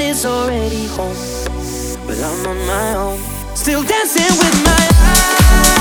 is already home, but I'm on my own, still dancing with my eyes.